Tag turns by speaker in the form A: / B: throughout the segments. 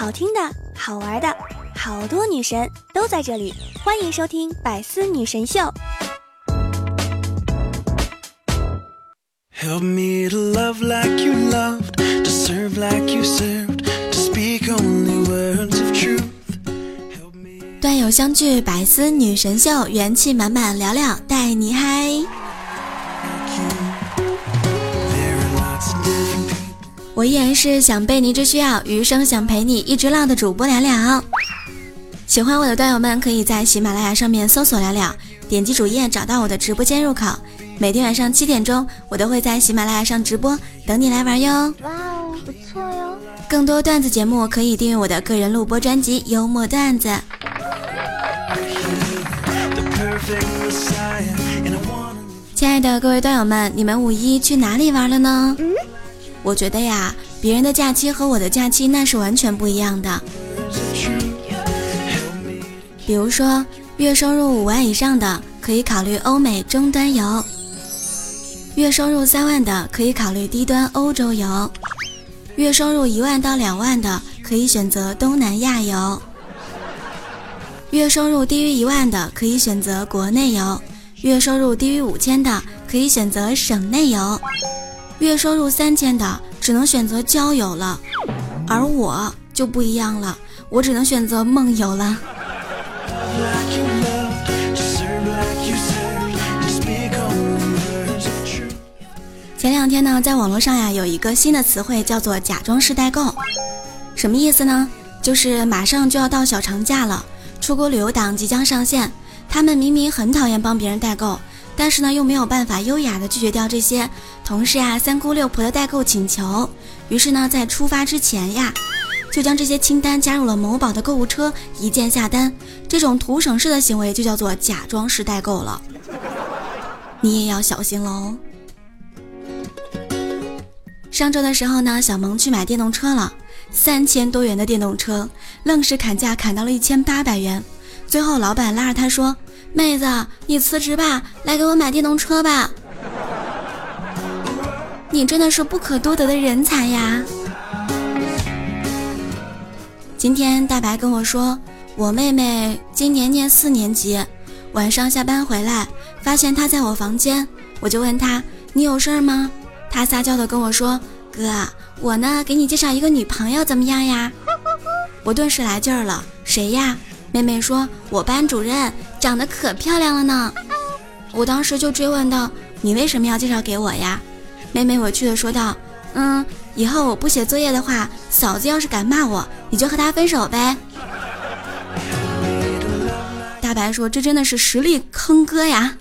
A: 好听的、好玩的，好多女神都在这里，欢迎收听百思女神秀。Help me to love like you loved, to serve like you served, to speak only words of truth. Help me. 段友相聚，百思女神秀，元气满满，聊聊带你嗨。我依然是想被你只需要，余生想陪你一直浪的主播聊聊。喜欢我的段友们，可以在喜马拉雅上面搜索聊聊，点击主页找到我的直播间入口。每天晚上七点钟，我都会在喜马拉雅上直播，等你来玩哟。哇哦，不错哟！更多段子节目可以订阅我的个人录播专辑《幽默段子》。亲爱的各位段友们，你们五一去哪里玩了呢？我觉得呀，别人的假期和我的假期那是完全不一样的。比如说，月收入五万以上的可以考虑欧美中端游；月收入三万的可以考虑低端欧洲游；月收入一万到两万的可以选择东南亚游；月收入低于一万的可以选择国内游；月收入低于五千的可以选择省内游。月收入三千的只能选择交友了，而我就不一样了，我只能选择梦游了。前两天呢，在网络上呀，有一个新的词汇叫做“假装式代购”，什么意思呢？就是马上就要到小长假了，出国旅游党即将上线，他们明明很讨厌帮别人代购。但是呢，又没有办法优雅的拒绝掉这些同事呀、三姑六婆的代购请求。于是呢，在出发之前呀，就将这些清单加入了某宝的购物车，一键下单。这种图省事的行为就叫做假装式代购了。你也要小心喽。上周的时候呢，小萌去买电动车了，三千多元的电动车，愣是砍价砍到了一千八百元。最后老板拉着他说。妹子，你辞职吧，来给我买电动车吧。你真的是不可多得的人才呀！今天大白跟我说，我妹妹今年念四年级，晚上下班回来，发现她在我房间，我就问她，你有事儿吗？她撒娇的跟我说，哥，我呢给你介绍一个女朋友，怎么样呀？我顿时来劲儿了，谁呀？妹妹说：“我班主任长得可漂亮了呢。”我当时就追问道：“你为什么要介绍给我呀？”妹妹委屈的说道：“嗯，以后我不写作业的话，嫂子要是敢骂我，你就和她分手呗。”大白说：“这真的是实力坑哥呀。”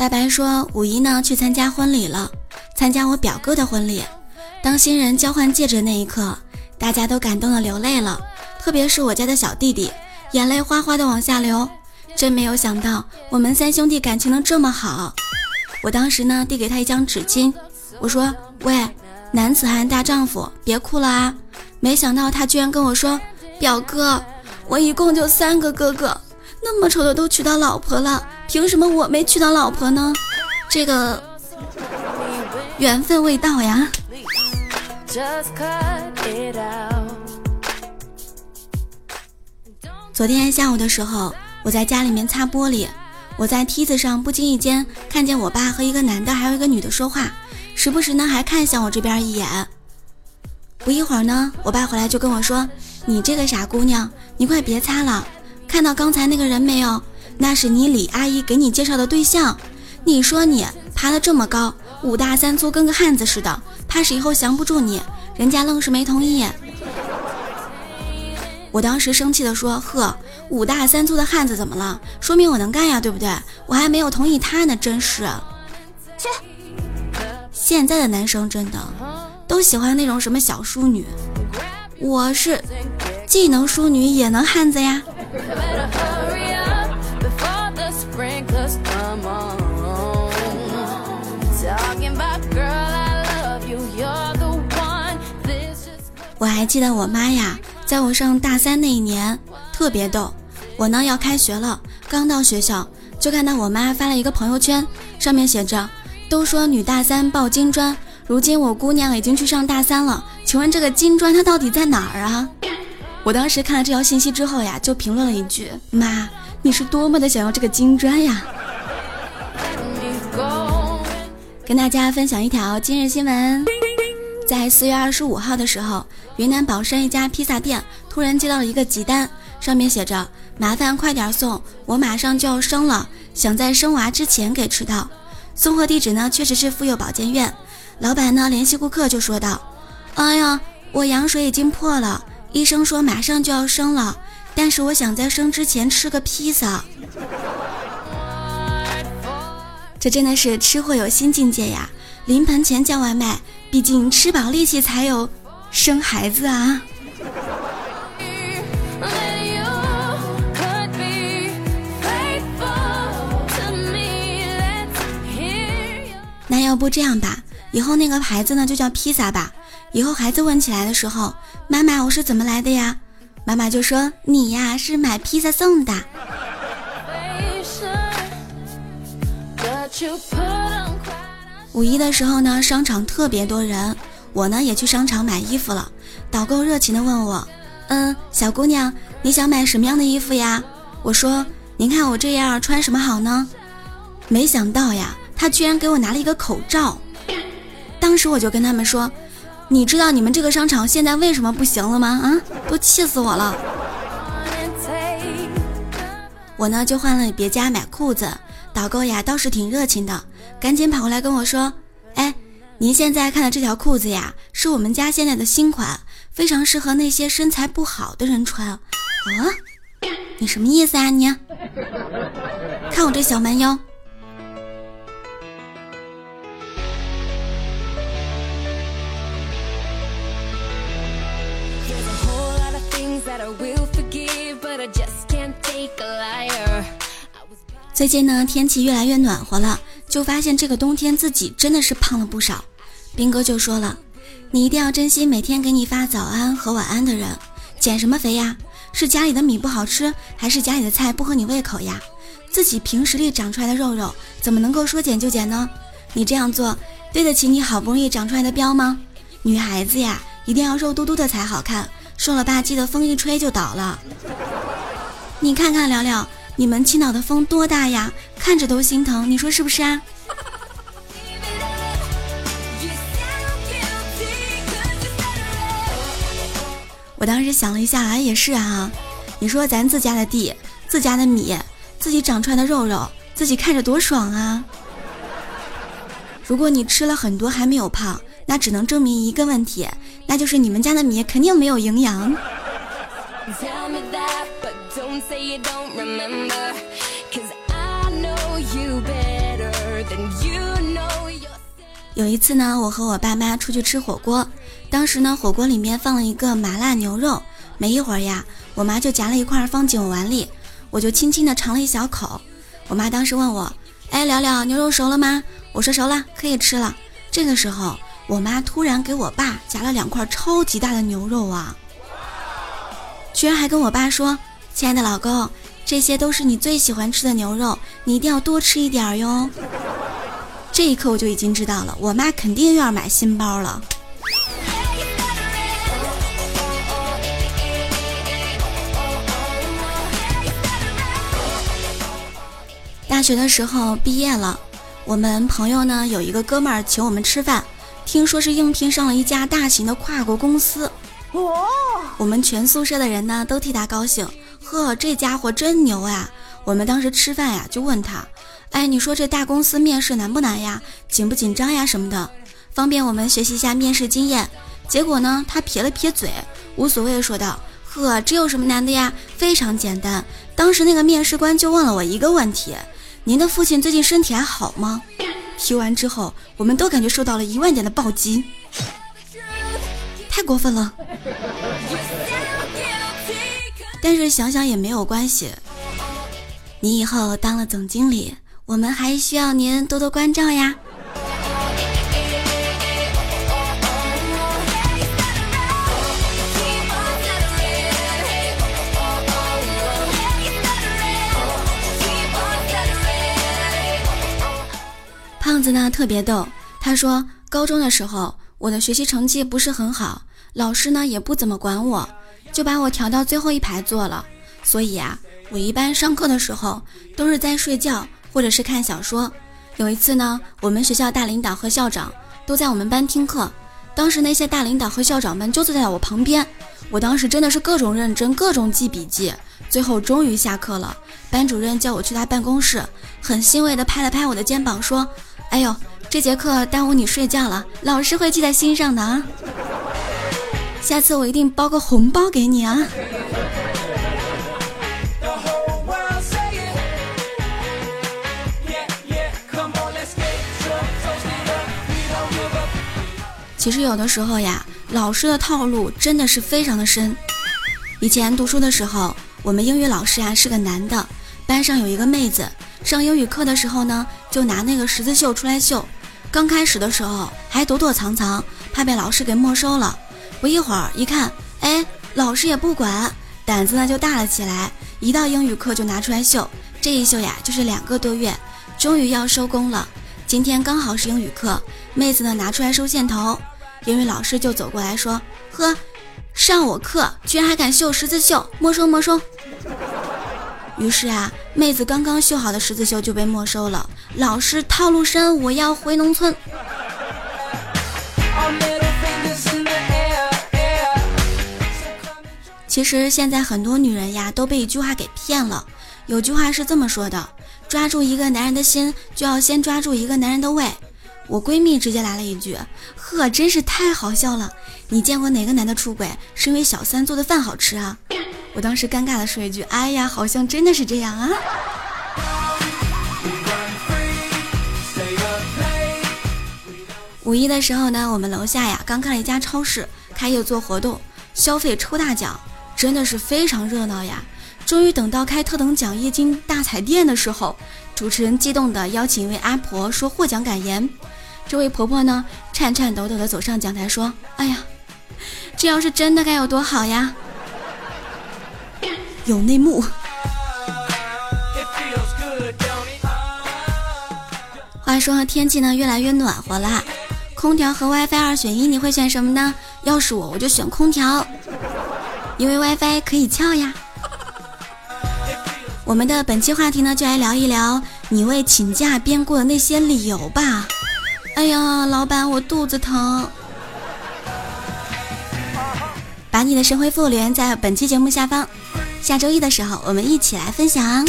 A: 大白说：“五一呢，去参加婚礼了，参加我表哥的婚礼。当新人交换戒指那一刻，大家都感动的流泪了，特别是我家的小弟弟，眼泪哗哗的往下流。真没有想到，我们三兄弟感情能这么好。我当时呢，递给他一张纸巾，我说：‘喂，男子汉大丈夫，别哭了啊！’没想到他居然跟我说：‘表哥，我一共就三个哥哥。’”那么丑的都娶到老婆了，凭什么我没娶到老婆呢？这个缘分未到呀。昨天下午的时候，我在家里面擦玻璃，我在梯子上不经意间看见我爸和一个男的还有一个女的说话，时不时呢还看向我这边一眼。不一会儿呢，我爸回来就跟我说：“你这个傻姑娘，你快别擦了。”看到刚才那个人没有？那是你李阿姨给你介绍的对象。你说你爬得这么高，五大三粗，跟个汉子似的，怕是以后降不住你。人家愣是没同意。我当时生气的说：“呵，五大三粗的汉子怎么了？说明我能干呀，对不对？我还没有同意他呢，真是。”切！现在的男生真的都喜欢那种什么小淑女，我是既能淑女也能汉子呀。我还记得我妈呀，在我上大三那一年特别逗。我呢要开学了，刚到学校就看到我妈发了一个朋友圈，上面写着：“都说女大三抱金砖，如今我姑娘已经去上大三了，请问这个金砖它到底在哪儿啊？”我当时看了这条信息之后呀，就评论了一句：“妈，你是多么的想要这个金砖呀！”跟大家分享一条今日新闻。在四月二十五号的时候，云南保山一家披萨店突然接到了一个急单，上面写着：“麻烦快点送，我马上就要生了，想在生娃之前给吃到。”送货地址呢，确实是妇幼保健院。老板呢联系顾客就说道：“哎呀，我羊水已经破了，医生说马上就要生了，但是我想在生之前吃个披萨。”这真的是吃货有新境界呀！临盆前叫外卖。毕竟吃饱力气才有生孩子啊！那要不这样吧，以后那个牌子呢就叫披萨吧。以后孩子问起来的时候，妈妈我是怎么来的呀？妈妈就说你呀是买披萨送的。五一的时候呢，商场特别多人，我呢也去商场买衣服了。导购热情的问我：“嗯，小姑娘，你想买什么样的衣服呀？”我说：“您看我这样穿什么好呢？”没想到呀，他居然给我拿了一个口罩。当时我就跟他们说：“你知道你们这个商场现在为什么不行了吗？啊，都气死我了！”我呢就换了别家买裤子。导购呀倒是挺热情的，赶紧跑过来跟我说：“哎，您现在看的这条裤子呀，是我们家现在的新款，非常适合那些身材不好的人穿。”啊，你什么意思啊你？看我这小蛮腰。最近呢，天气越来越暖和了，就发现这个冬天自己真的是胖了不少。兵哥就说了，你一定要珍惜每天给你发早安和晚安的人。减什么肥呀？是家里的米不好吃，还是家里的菜不合你胃口呀？自己凭实力长出来的肉肉，怎么能够说减就减呢？你这样做，对得起你好不容易长出来的膘吗？女孩子呀，一定要肉嘟嘟的才好看，瘦了吧唧的风一吹就倒了。你看看聊聊。你们青岛的风多大呀？看着都心疼，你说是不是啊？我当时想了一下，哎，也是啊。你说咱自家的地、自家的米、自己长出来的肉肉，自己看着多爽啊！如果你吃了很多还没有胖，那只能证明一个问题，那就是你们家的米肯定没有营养。
B: Don't say you don't remember，cause i know you better than you know you
A: 有一次呢，我和我爸妈出去吃火锅，当时呢，火锅里面放了一个麻辣牛肉，没一会儿呀，我妈就夹了一块放进我碗里，我就轻轻的尝了一小口。我妈当时问我：“哎，聊聊牛肉熟了吗？”我说：“熟了，可以吃了。”这个时候，我妈突然给我爸夹了两块超级大的牛肉啊，居然还跟我爸说：“亲爱的老公。”这些都是你最喜欢吃的牛肉，你一定要多吃一点哟。这一刻我就已经知道了，我妈肯定又要买新包了。大学的时候毕业了，我们朋友呢有一个哥们儿请我们吃饭，听说是应聘上了一家大型的跨国公司。哇！我们全宿舍的人呢都替他高兴。呵，这家伙真牛呀！我们当时吃饭呀，就问他，哎，你说这大公司面试难不难呀？紧不紧张呀？什么的，方便我们学习一下面试经验。结果呢，他撇了撇嘴，无所谓说道，呵，这有什么难的呀？非常简单。当时那个面试官就问了我一个问题：您的父亲最近身体还好吗？提完之后，我们都感觉受到了一万点的暴击，太过分了。但是想想也没有关系，你以后当了总经理，我们还需要您多多关照呀。胖子呢特别逗，他说高中的时候，我的学习成绩不是很好，老师呢也不怎么管我。就把我调到最后一排坐了。所以啊，我一般上课的时候都是在睡觉或者是看小说。有一次呢，我们学校大领导和校长都在我们班听课，当时那些大领导和校长们就坐在我旁边，我当时真的是各种认真，各种记笔记。最后终于下课了，班主任叫我去他办公室，很欣慰地拍了拍我的肩膀，说：“哎呦，这节课耽误你睡觉了，老师会记在心上的啊，下次我一定包个红包给你啊。”其实有的时候呀，老师的套路真的是非常的深。以前读书的时候。我们英语老师啊是个男的，班上有一个妹子，上英语课的时候呢，就拿那个十字绣出来绣。刚开始的时候还躲躲藏藏，怕被老师给没收了。不一会儿一看，哎，老师也不管，胆子呢就大了起来，一到英语课就拿出来绣。这一绣呀就是两个多月，终于要收工了。今天刚好是英语课，妹子呢拿出来收线头，英语老师就走过来说：“呵。”上我课居然还敢绣十字绣，没收没收。于是啊，妹子刚刚绣好的十字绣就被没收了。老师套路深，我要回农村。其实现在很多女人呀都被一句话给骗了。有句话是这么说的：抓住一个男人的心，就要先抓住一个男人的胃。我闺蜜直接来了一句：“呵，真是太好笑了！你见过哪个男的出轨是因为小三做的饭好吃啊？”我当时尴尬的说一句：“哎呀，好像真的是这样啊。”五一的时候呢，我们楼下呀刚开了一家超市，开业做活动，消费抽大奖，真的是非常热闹呀。终于等到开特等奖液晶大彩电的时候，主持人激动的邀请一位阿婆说获奖感言。这位婆婆呢，颤颤抖抖地走上讲台说：“哎呀，这要是真的该有多好呀！有内幕。”话说天气呢越来越暖和了，空调和 WiFi 二选一，你会选什么呢？要是我，我就选空调，因为 WiFi 可以翘呀。我们的本期话题呢，就来聊一聊你为请假编过的那些理由吧。哎呀，老板，我肚子疼。把你的神回复留言在本期节目下方，下周一的时候我们一起来分享。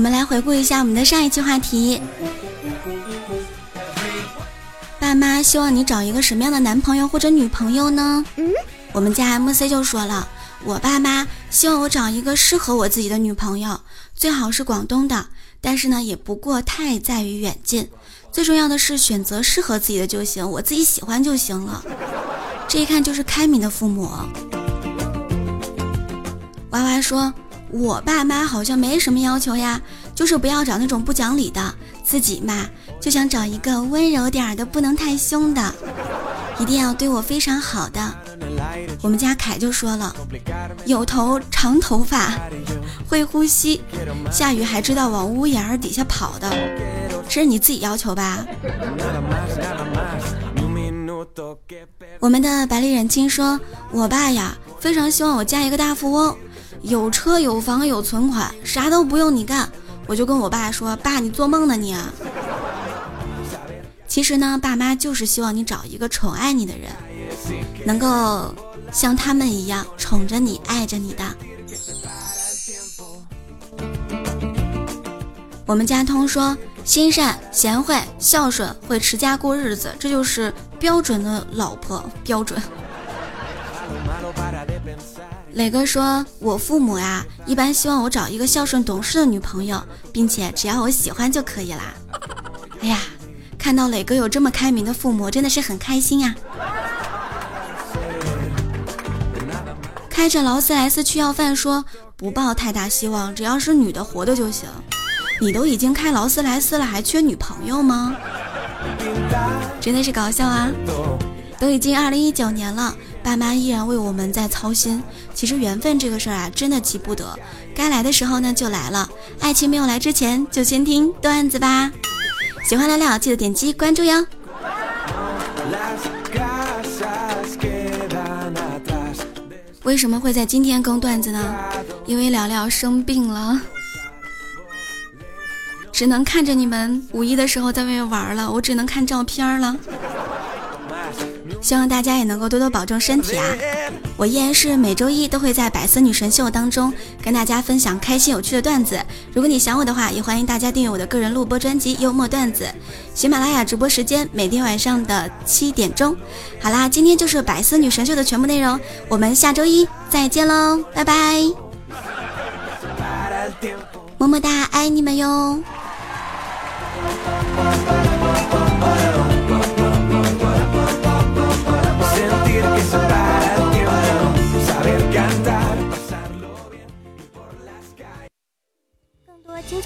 A: 我们来回顾一下我们的上一期话题。爸妈希望你找一个什么样的男朋友或者女朋友呢？嗯。我们家 MC 就说了，我爸妈希望我找一个适合我自己的女朋友，最好是广东的，但是呢，也不过太在于远近，最重要的是选择适合自己的就行，我自己喜欢就行了。这一看就是开明的父母。娃娃说，我爸妈好像没什么要求呀，就是不要找那种不讲理的，自己嘛就想找一个温柔点儿的，不能太凶的，一定要对我非常好的。我们家凯就说了，有头长头发，会呼吸，下雨还知道往屋檐底下跑的，这是你自己要求吧？我们的百里忍青说，我爸呀非常希望我嫁一个大富翁，有车有房有存款，啥都不用你干。我就跟我爸说，爸你做梦呢你。啊其实呢，爸妈就是希望你找一个宠爱你的人，能够。像他们一样宠着你、爱着你的。我们家通说，心善、贤惠、孝顺，会持家过日子，这就是标准的老婆标准。磊哥说，我父母呀，一般希望我找一个孝顺懂事的女朋友，并且只要我喜欢就可以啦。哎呀，看到磊哥有这么开明的父母，真的是很开心呀。开着劳斯莱斯去要饭，说不抱太大希望，只要是女的活的就行。你都已经开劳斯莱斯了，还缺女朋友吗？真的是搞笑啊！都已经二零一九年了，爸妈依然为我们在操心。其实缘分这个事儿啊，真的急不得，该来的时候呢就来了。爱情没有来之前，就先听段子吧。喜欢聊聊，记得点击关注哟。为什么会在今天更段子呢？因为聊聊生病了。只能看着你们五一的时候在外面玩了，我只能看照片了。希望大家也能够多多保重身体啊！我依然是每周一都会在百思女神秀当中跟大家分享开心有趣的段子。如果你想我的话，也欢迎大家订阅我的个人录播专辑《幽默段子》。喜马拉雅直播时间每天晚上的七点钟。好啦，今天就是百思女神秀的全部内容，我们下周一再见喽，拜拜！么么哒，爱你们哟！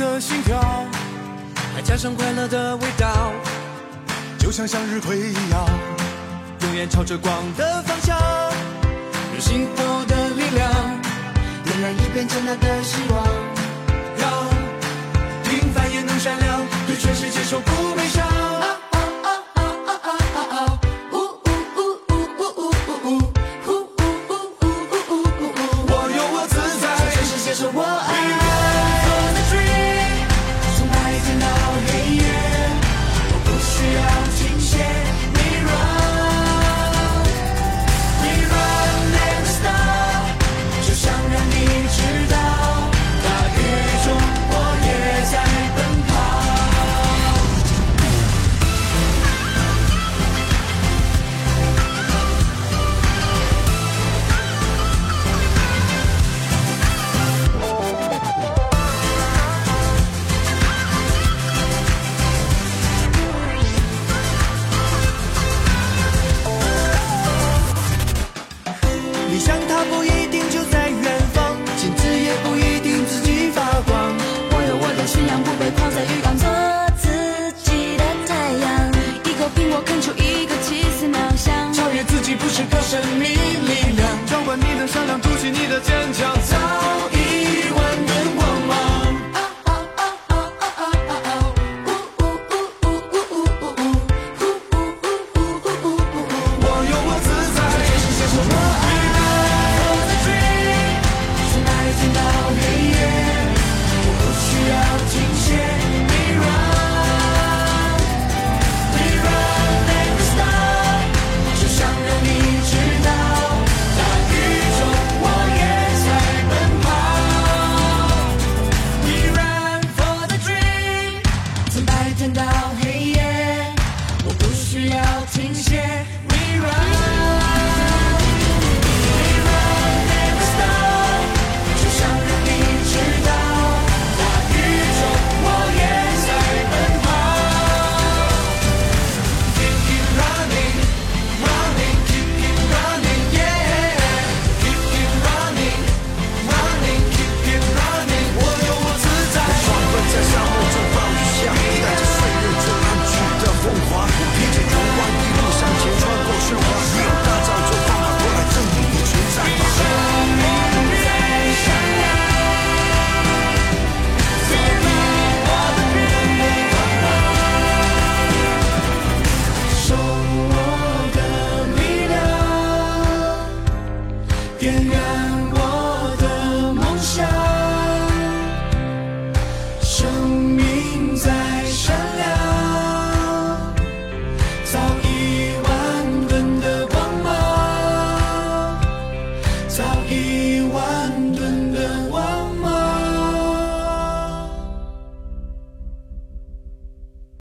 C: 的心跳，还加上快乐的味道，就像向日葵一样，永远朝着光的方向。有幸福的力量，点燃一片灿烂的希望，让平凡也能闪亮，对全世界说不悲伤。